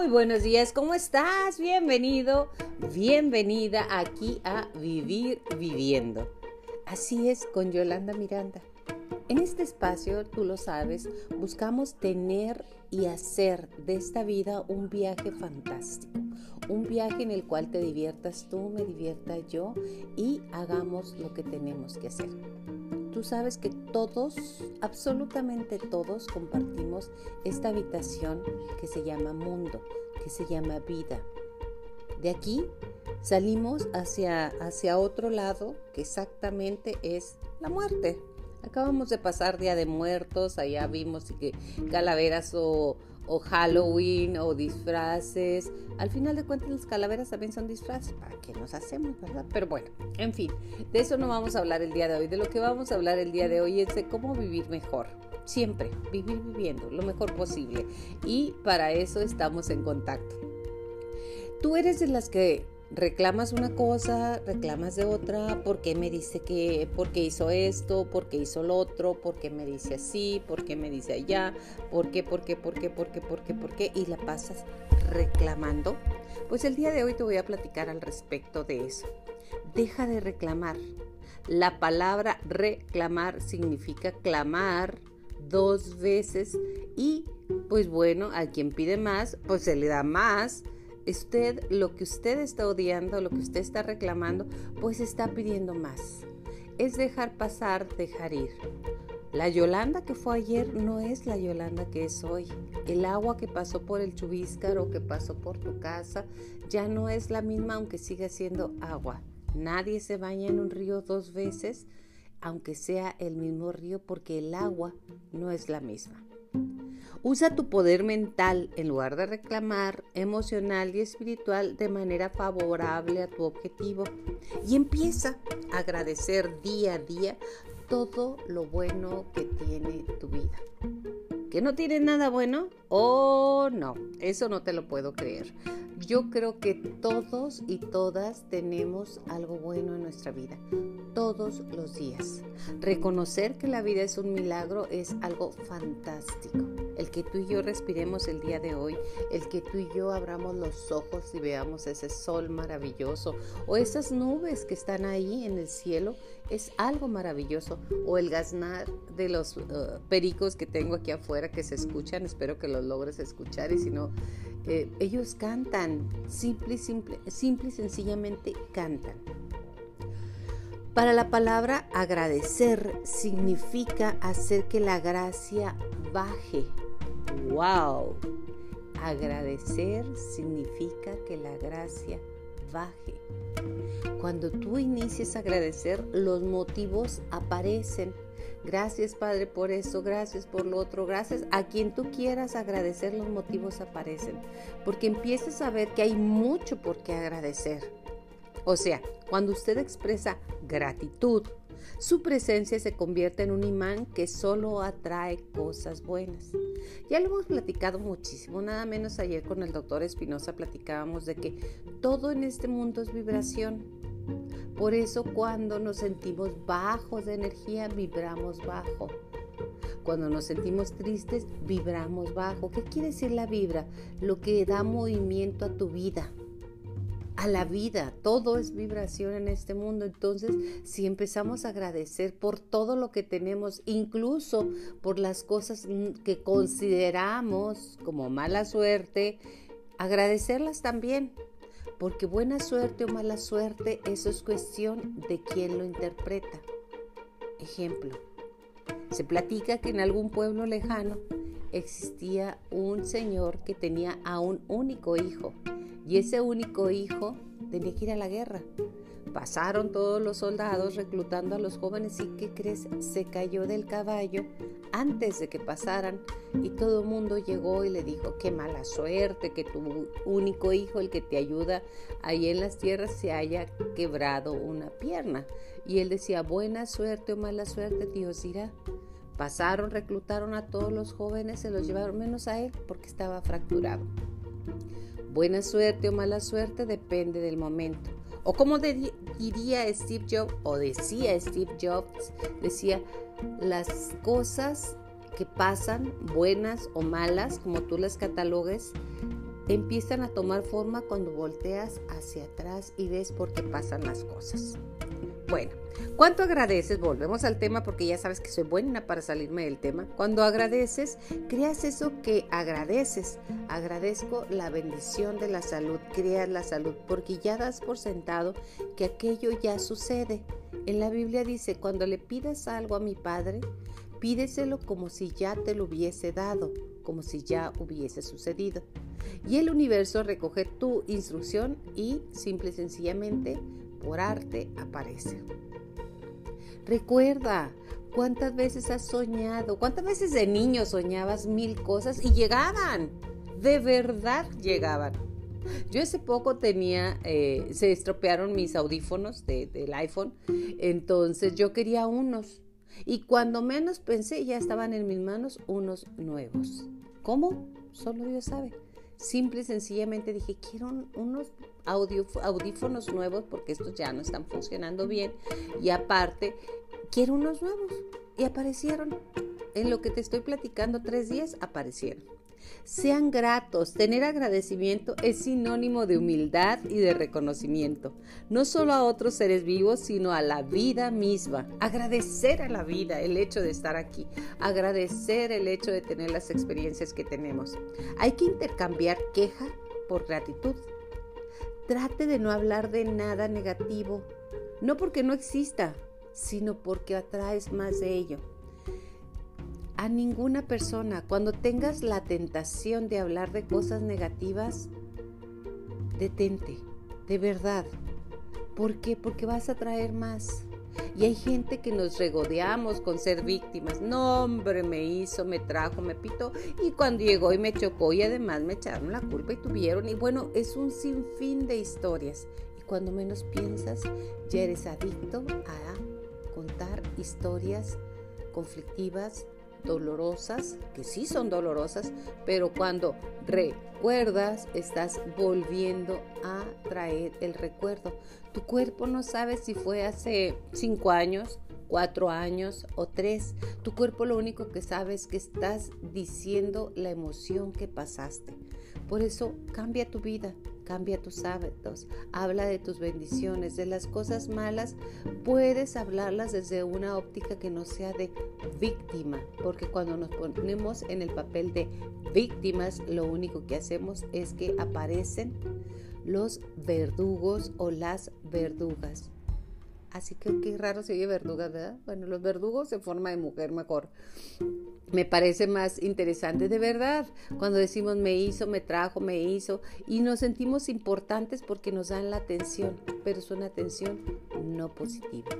Muy buenos días, ¿cómo estás? Bienvenido, bienvenida aquí a Vivir Viviendo. Así es con Yolanda Miranda. En este espacio, tú lo sabes, buscamos tener y hacer de esta vida un viaje fantástico, un viaje en el cual te diviertas tú, me divierta yo y hagamos lo que tenemos que hacer. Tú sabes que todos, absolutamente todos, compartimos esta habitación que se llama mundo, que se llama vida. De aquí salimos hacia, hacia otro lado, que exactamente es la muerte. Acabamos de pasar Día de Muertos, allá vimos que calaveras o, o Halloween o disfraces. Al final de cuentas las calaveras también son disfraces. ¿Para qué nos hacemos, verdad? Pero bueno, en fin, de eso no vamos a hablar el día de hoy. De lo que vamos a hablar el día de hoy es de cómo vivir mejor. Siempre, vivir viviendo lo mejor posible. Y para eso estamos en contacto. Tú eres de las que reclamas una cosa, reclamas de otra, ¿por qué me dice que, por qué hizo esto, por qué hizo lo otro, por qué me dice así, por qué me dice allá, por qué, por qué, por qué, por qué, por qué, por qué, y la pasas reclamando? Pues el día de hoy te voy a platicar al respecto de eso. Deja de reclamar. La palabra reclamar significa clamar dos veces y pues bueno, a quien pide más, pues se le da más usted, lo que usted está odiando, lo que usted está reclamando, pues está pidiendo más. Es dejar pasar, dejar ir. La Yolanda que fue ayer no es la Yolanda que es hoy. El agua que pasó por el chubíscaro, que pasó por tu casa, ya no es la misma aunque siga siendo agua. Nadie se baña en un río dos veces, aunque sea el mismo río, porque el agua no es la misma. Usa tu poder mental en lugar de reclamar, emocional y espiritual de manera favorable a tu objetivo y empieza a agradecer día a día todo lo bueno que tiene tu vida. ¿Que no tiene nada bueno? Oh, no, eso no te lo puedo creer. Yo creo que todos y todas tenemos algo bueno en nuestra vida, todos los días. Reconocer que la vida es un milagro es algo fantástico el que tú y yo respiremos el día de hoy, el que tú y yo abramos los ojos y veamos ese sol maravilloso o esas nubes que están ahí en el cielo, es algo maravilloso. O el gaznar de los uh, pericos que tengo aquí afuera que se escuchan, espero que los logres escuchar y si no, ellos cantan, simple, simple, simple y sencillamente cantan. Para la palabra agradecer significa hacer que la gracia baje ¡Wow! Agradecer significa que la gracia baje. Cuando tú inicias a agradecer, los motivos aparecen. Gracias Padre por eso, gracias por lo otro, gracias a quien tú quieras agradecer, los motivos aparecen. Porque empiezas a ver que hay mucho por qué agradecer. O sea, cuando usted expresa gratitud, su presencia se convierte en un imán que solo atrae cosas buenas. Ya lo hemos platicado muchísimo, nada menos ayer con el doctor Espinosa platicábamos de que todo en este mundo es vibración. Por eso cuando nos sentimos bajos de energía, vibramos bajo. Cuando nos sentimos tristes, vibramos bajo. ¿Qué quiere decir la vibra? Lo que da movimiento a tu vida a la vida. Todo es vibración en este mundo. Entonces, si empezamos a agradecer por todo lo que tenemos, incluso por las cosas que consideramos como mala suerte, agradecerlas también. Porque buena suerte o mala suerte, eso es cuestión de quién lo interpreta. Ejemplo, se platica que en algún pueblo lejano existía un señor que tenía a un único hijo y ese único hijo tenía que ir a la guerra. Pasaron todos los soldados reclutando a los jóvenes y ¿qué crees? Se cayó del caballo antes de que pasaran y todo el mundo llegó y le dijo, qué mala suerte que tu único hijo, el que te ayuda ahí en las tierras, se haya quebrado una pierna. Y él decía, buena suerte o mala suerte, Dios dirá. Pasaron, reclutaron a todos los jóvenes, se los llevaron menos a él porque estaba fracturado. Buena suerte o mala suerte depende del momento. O como diría Steve Jobs, o decía Steve Jobs, decía, las cosas que pasan, buenas o malas, como tú las catalogues, empiezan a tomar forma cuando volteas hacia atrás y ves por qué pasan las cosas. Bueno, ¿cuánto agradeces? Volvemos al tema porque ya sabes que soy buena para salirme del tema. Cuando agradeces, creas eso que agradeces. Agradezco la bendición de la salud, creas la salud porque ya das por sentado que aquello ya sucede. En la Biblia dice, cuando le pidas algo a mi Padre, pídeselo como si ya te lo hubiese dado, como si ya hubiese sucedido. Y el universo recoge tu instrucción y simple y sencillamente por arte aparece. Recuerda, ¿cuántas veces has soñado? ¿Cuántas veces de niño soñabas mil cosas y llegaban? De verdad llegaban. Yo hace poco tenía, eh, se estropearon mis audífonos del iPhone, entonces yo quería unos. Y cuando menos pensé, ya estaban en mis manos unos nuevos. ¿Cómo? Solo Dios sabe. Simple y sencillamente dije, quiero unos audífonos nuevos porque estos ya no están funcionando bien. Y aparte, quiero unos nuevos. Y aparecieron. En lo que te estoy platicando, tres días aparecieron. Sean gratos. Tener agradecimiento es sinónimo de humildad y de reconocimiento, no solo a otros seres vivos, sino a la vida misma. Agradecer a la vida el hecho de estar aquí, agradecer el hecho de tener las experiencias que tenemos. Hay que intercambiar queja por gratitud. Trate de no hablar de nada negativo, no porque no exista, sino porque atraes más de ello a ninguna persona. Cuando tengas la tentación de hablar de cosas negativas, detente, de verdad. ¿Por qué? Porque vas a traer más. Y hay gente que nos regodeamos con ser víctimas. No, hombre, me hizo, me trajo, me pitó. Y cuando llegó y me chocó y además me echaron la culpa y tuvieron. Y bueno, es un sinfín de historias. Y cuando menos piensas, ya eres adicto a contar historias conflictivas, dolorosas, que sí son dolorosas, pero cuando recuerdas, estás volviendo a traer el recuerdo. Tu cuerpo no sabe si fue hace cinco años, cuatro años o tres. Tu cuerpo lo único que sabe es que estás diciendo la emoción que pasaste. Por eso cambia tu vida, cambia tus hábitos, habla de tus bendiciones, de las cosas malas, puedes hablarlas desde una óptica que no sea de víctima, porque cuando nos ponemos en el papel de víctimas, lo único que hacemos es que aparecen los verdugos o las verdugas. Así que qué raro se oye verduga, ¿verdad? Bueno, los verdugos en forma de mujer mejor. Me parece más interesante de verdad. Cuando decimos me hizo, me trajo, me hizo y nos sentimos importantes porque nos dan la atención, pero es una atención no positiva.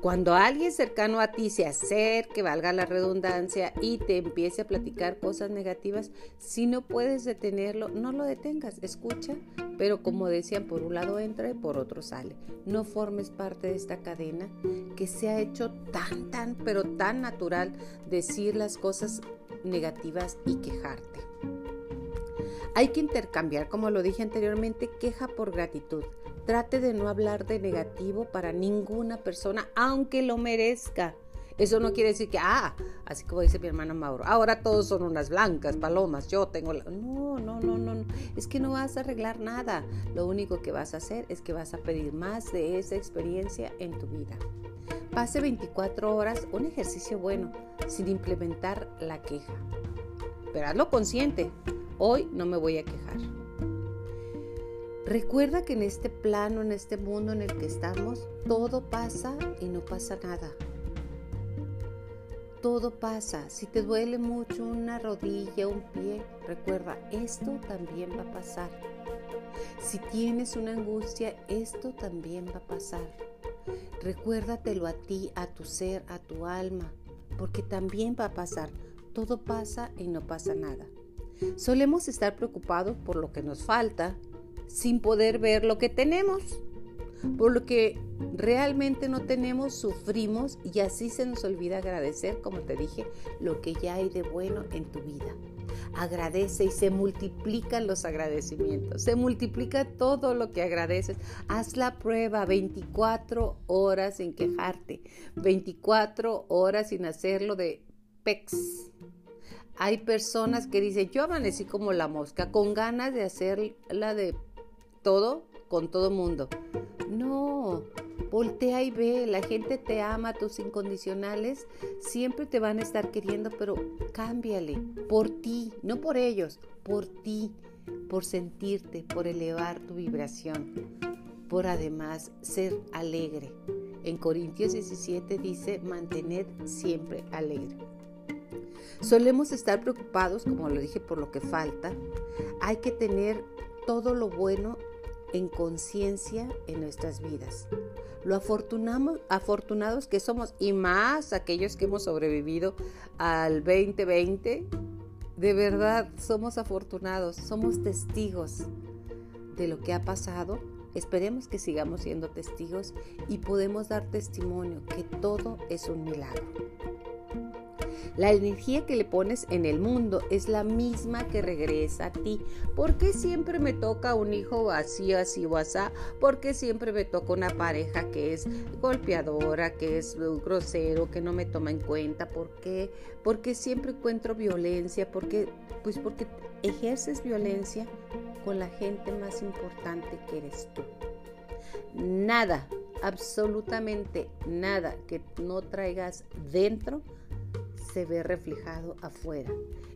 Cuando alguien cercano a ti se acerque, valga la redundancia, y te empiece a platicar cosas negativas, si no puedes detenerlo, no lo detengas, escucha, pero como decían, por un lado entra y por otro sale. No formes parte de esta cadena que se ha hecho tan, tan, pero tan natural decir las cosas negativas y quejarte. Hay que intercambiar, como lo dije anteriormente, queja por gratitud. Trate de no hablar de negativo para ninguna persona, aunque lo merezca. Eso no quiere decir que, ah, así como dice mi hermano Mauro, ahora todos son unas blancas palomas, yo tengo la... No, no, no, no, es que no vas a arreglar nada. Lo único que vas a hacer es que vas a pedir más de esa experiencia en tu vida. Pase 24 horas, un ejercicio bueno, sin implementar la queja. Pero hazlo consciente, hoy no me voy a quejar. Recuerda que en este plano, en este mundo en el que estamos, todo pasa y no pasa nada todo pasa. Si te duele mucho una rodilla, un pie, recuerda, esto también va a pasar. Si tienes una angustia, esto también va a pasar. Recuérdatelo a ti, a tu ser, a tu alma, porque también va a pasar. Todo pasa y no pasa nada. Solemos estar preocupados por lo que nos falta sin poder ver lo que tenemos. Por lo que realmente no tenemos, sufrimos y así se nos olvida agradecer, como te dije, lo que ya hay de bueno en tu vida. Agradece y se multiplican los agradecimientos, se multiplica todo lo que agradeces. Haz la prueba 24 horas sin quejarte, 24 horas sin hacerlo de pex. Hay personas que dicen, yo amanecí como la mosca, con ganas de hacer la de todo con todo mundo. No, voltea y ve, la gente te ama, tus incondicionales siempre te van a estar queriendo, pero cámbiale por ti, no por ellos, por ti, por sentirte, por elevar tu vibración, por además ser alegre. En Corintios 17 dice, mantened siempre alegre. Solemos estar preocupados, como lo dije, por lo que falta. Hay que tener todo lo bueno en conciencia en nuestras vidas. Lo afortunados que somos y más aquellos que hemos sobrevivido al 2020, de verdad somos afortunados, somos testigos de lo que ha pasado. Esperemos que sigamos siendo testigos y podemos dar testimonio que todo es un milagro. La energía que le pones en el mundo es la misma que regresa a ti. ¿Por qué siempre me toca un hijo así, así o así? ¿Por qué siempre me toca una pareja que es golpeadora, que es grosero, que no me toma en cuenta? ¿Por qué? Porque siempre encuentro violencia, porque pues porque ejerces violencia con la gente más importante que eres tú. Nada, absolutamente nada que no traigas dentro se ve reflejado afuera.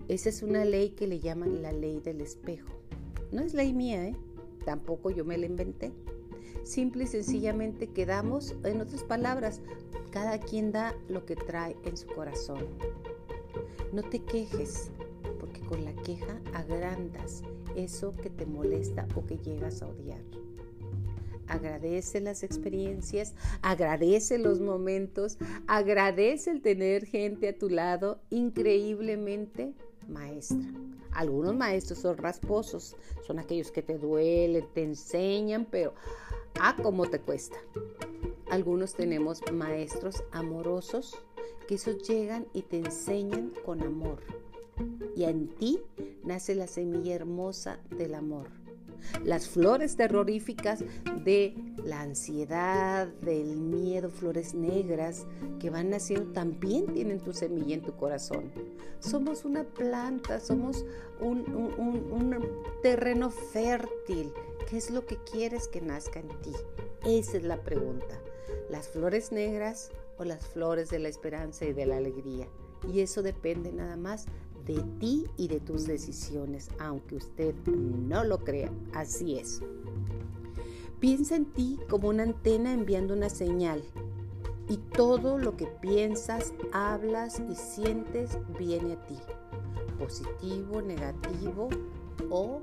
Esa es una ley que le llaman la ley del espejo. No es ley mía, ¿eh? Tampoco yo me la inventé. Simple y sencillamente quedamos, en otras palabras, cada quien da lo que trae en su corazón. No te quejes, porque con la queja agrandas eso que te molesta o que llegas a odiar agradece las experiencias, agradece los momentos, agradece el tener gente a tu lado increíblemente maestra. Algunos maestros son rasposos, son aquellos que te duelen, te enseñan, pero ah, cómo te cuesta. Algunos tenemos maestros amorosos que esos llegan y te enseñan con amor. Y en ti nace la semilla hermosa del amor las flores terroríficas de la ansiedad, del miedo, flores negras que van naciendo, también tienen tu semilla en tu corazón. Somos una planta, somos un, terreno fértil. ¿Qué es lo que quieres que nazca en ti? Esa es la pregunta. ¿Las flores negras o las flores de la esperanza y de la alegría? Y eso depende nada más de ti y de tus decisiones, aunque usted no lo crea, así es. Piensa en ti como una antena enviando una señal y todo lo que piensas, hablas y sientes viene a ti, positivo, negativo o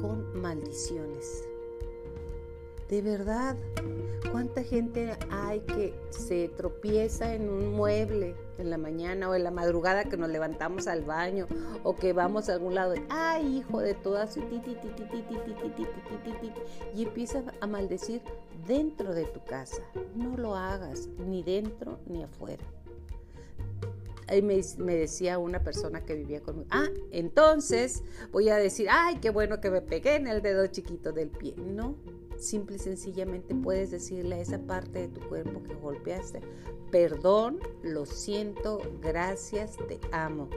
con maldiciones. De verdad, ¿cuánta gente hay que se tropieza en un mueble en la mañana o en la madrugada que nos levantamos al baño o que vamos a algún lado? ¡Ay, hijo de todas! Y empieza a maldecir dentro de tu casa. No lo hagas, ni dentro ni afuera. Ahí me, me, decía una persona que vivía conmigo, ah, entonces voy a decir, ay, qué bueno que me pegué en el dedo chiquito del pie. No, Simple y sencillamente puedes decirle a esa parte de tu cuerpo que golpeaste, perdón, lo siento, gracias, te amo.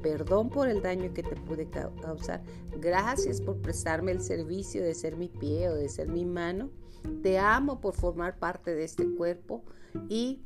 Perdón por el daño que te pude causar. Gracias por prestarme el servicio de ser mi pie o de ser mi mano. Te amo por formar parte de este cuerpo y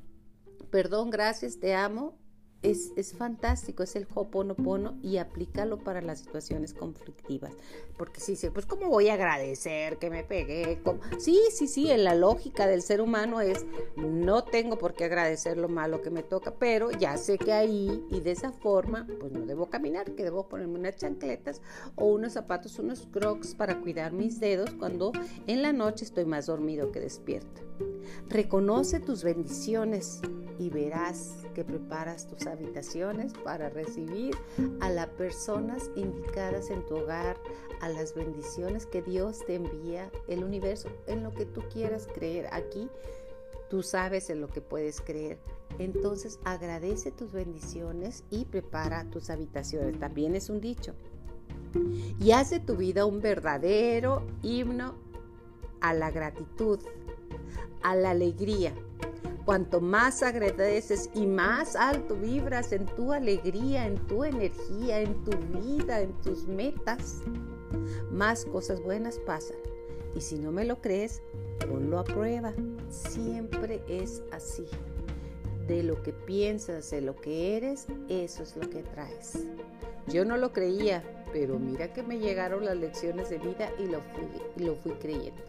perdón, gracias, te amo es, fantástico, es el Hoponopono y aplícalo para las situaciones conflictivas. Porque si sí, pues ¿cómo voy a agradecer que me pegué? Sí, sí, sí, en la lógica del ser humano es, no tengo por qué agradecer lo malo que me toca, pero ya sé que ahí y de esa forma, pues no debo caminar, que debo ponerme unas chancletas o unos zapatos, unos crocs para cuidar mis dedos cuando en la noche estoy más dormido que despierto. Reconoce tus bendiciones y verás que preparas tus habitaciones para recibir a las personas indicadas en tu hogar, a las bendiciones que Dios te envía, el universo, en lo que tú quieras creer. Aquí tú sabes en lo que puedes creer. Entonces agradece tus bendiciones y prepara tus habitaciones. También es un dicho. Y hace tu vida un verdadero himno a la gratitud, a la alegría Cuanto más agradeces y más alto vibras en tu alegría, en tu energía, en tu vida, en tus metas, más cosas buenas pasan. Y si no me lo crees, ponlo a prueba. Siempre es así. De lo que piensas, de lo que eres, eso es lo que traes. Yo no lo creía, pero mira que me llegaron las lecciones de vida y lo fui, lo fui creyendo.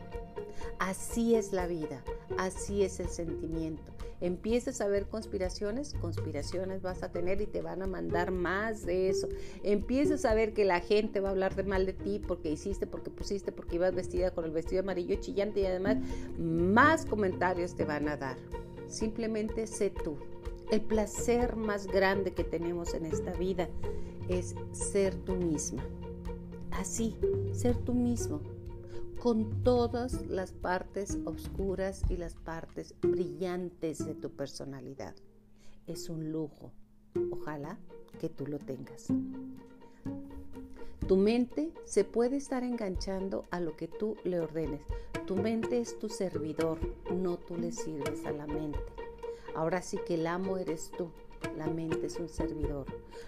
Así es la vida, así es el sentimiento. Empiezas a ver conspiraciones, conspiraciones vas a tener y te van a mandar más de eso. Empiezas a ver que la gente va a hablar de mal de ti porque hiciste, porque pusiste, porque ibas vestida con el vestido amarillo chillante y además más comentarios te van a dar. Simplemente sé tú. El placer más grande que tenemos en esta vida es ser tú misma. Así, ser tú mismo con todas las partes oscuras y las partes brillantes de tu personalidad. Es un lujo. Ojalá que tú lo tengas. Tu mente se puede estar enganchando a lo que tú le ordenes. Tu mente es tu servidor, no tú le sirves a la mente. Ahora sí que el amo eres tú. La mente es un servidor.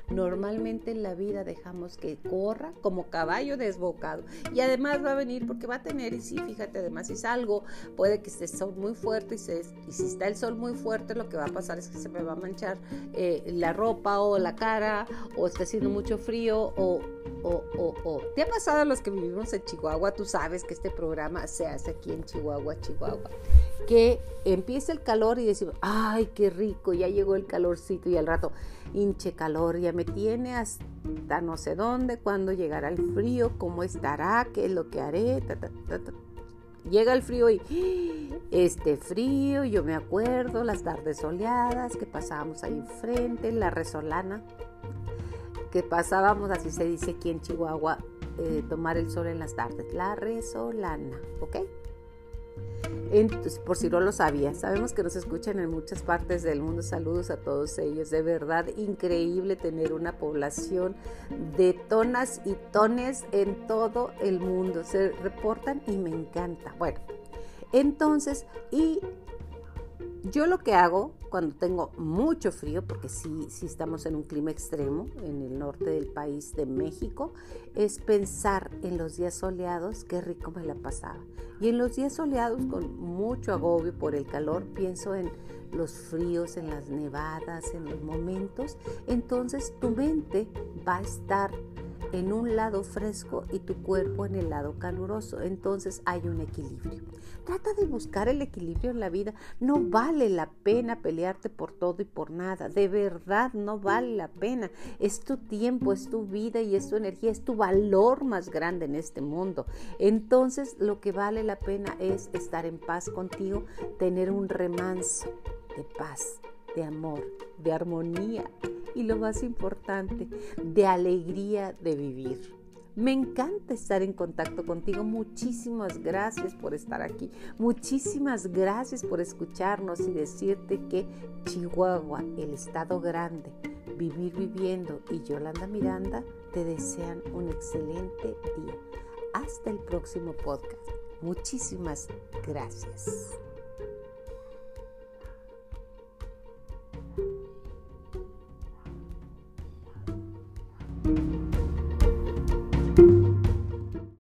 Normalmente en la vida dejamos que corra como caballo desbocado. Y además va a venir porque va a tener, y sí, fíjate, además si salgo, puede que esté el sol muy fuerte y, si está el sol muy fuerte, lo que va a pasar es que se me va a manchar eh, la ropa o la cara, o está haciendo mucho frío, o, o, o, o. ¿Te ha pasado a los que vivimos en Chihuahua? Tú sabes que este programa se hace aquí en Chihuahua, Chihuahua que empieza el calor y decimos, ay, qué rico, ya llegó el calorcito y al rato, hinche calor, ya me tiene hasta no sé dónde, cuándo llegará el frío, cómo estará, qué es lo que haré. Llega el frío y este frío, yo me acuerdo, las tardes soleadas que pasábamos ahí enfrente, la resolana, que pasábamos, así se dice aquí en Chihuahua, eh, tomar el sol en las tardes, la resolana, ¿ok? Por si no lo sabía, sabemos que nos escuchan en muchas partes del mundo. Saludos a todos ellos. De verdad, increíble tener una población de tonas y tones en todo el mundo. Se reportan y me encanta. Bueno, entonces, y yo lo que hago cuando tengo mucho frío, porque sí, sí estamos en un clima extremo en el norte del país de México, es pensar en los días soleados, qué rico me la pasaba. Y en los días soleados, con mucho agobio por el calor, pienso en los fríos, en las nevadas, en los momentos. Entonces tu mente va a estar en un lado fresco y tu cuerpo en el lado caluroso. Entonces hay un equilibrio. Trata de buscar el equilibrio en la vida. No vale la pena pelearte por todo y por nada. De verdad no vale la pena. Es tu tiempo, es tu vida y es tu energía, es tu valor más grande en este mundo. Entonces lo que vale la pena es estar en paz contigo, tener un remanso de paz, de amor, de armonía y lo más importante, de alegría de vivir. Me encanta estar en contacto contigo. Muchísimas gracias por estar aquí. Muchísimas gracias por escucharnos y decirte que Chihuahua, el estado grande, vivir viviendo y Yolanda Miranda te desean un excelente día. Hasta el próximo podcast. Muchísimas gracias.